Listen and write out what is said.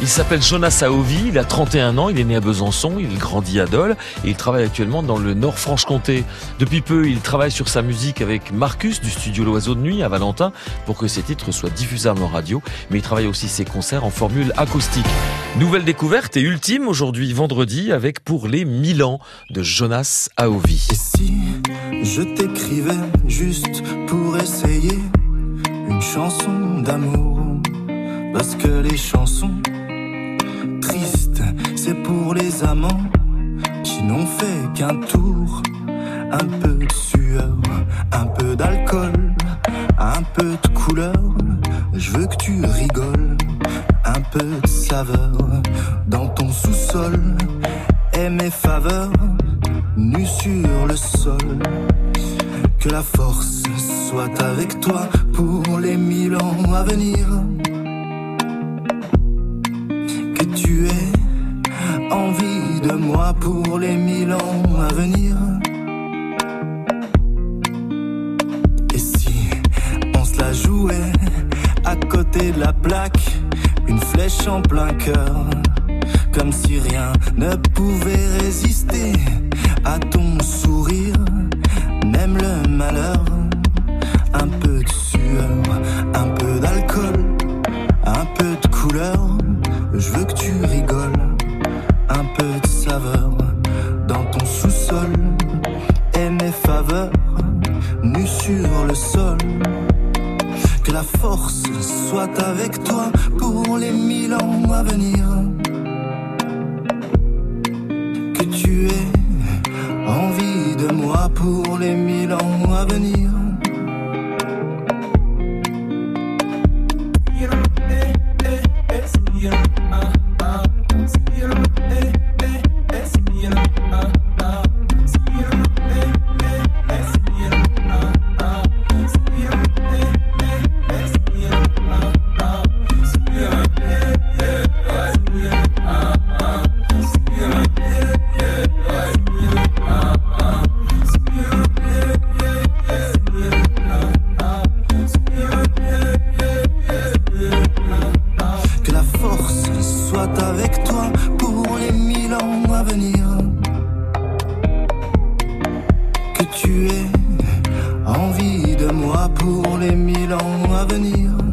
Il s'appelle Jonas Aovi, il a 31 ans, il est né à Besançon, il grandit à Dole et il travaille actuellement dans le Nord-Franche-Comté. Depuis peu, il travaille sur sa musique avec Marcus du studio L'Oiseau de Nuit à Valentin pour que ses titres soient diffusables en radio, mais il travaille aussi ses concerts en formule acoustique. Nouvelle découverte et ultime aujourd'hui vendredi avec Pour les 1000 ans de Jonas Aovi. Et si je t'écrivais juste pour essayer une chanson d'amour? Parce que les chansons c'est pour les amants qui n'ont fait qu'un tour. Un peu de sueur, un peu d'alcool, un peu de couleur. Je veux que tu rigoles, un peu de saveur dans ton sous-sol. Et mes faveurs, nues sur le sol. Que la force soit avec toi pour les mille ans à venir. Que tu aies envie de moi pour les mille ans à venir. Et si on se la jouait à côté de la plaque, une flèche en plein cœur, comme si rien ne pouvait résister dans ton sous-sol, et mes faveurs nues sur le sol. Que la force soit avec toi pour les mille ans à venir. Que tu aies envie de moi pour les mille ans à venir. envie de moi pour les mille ans à venir.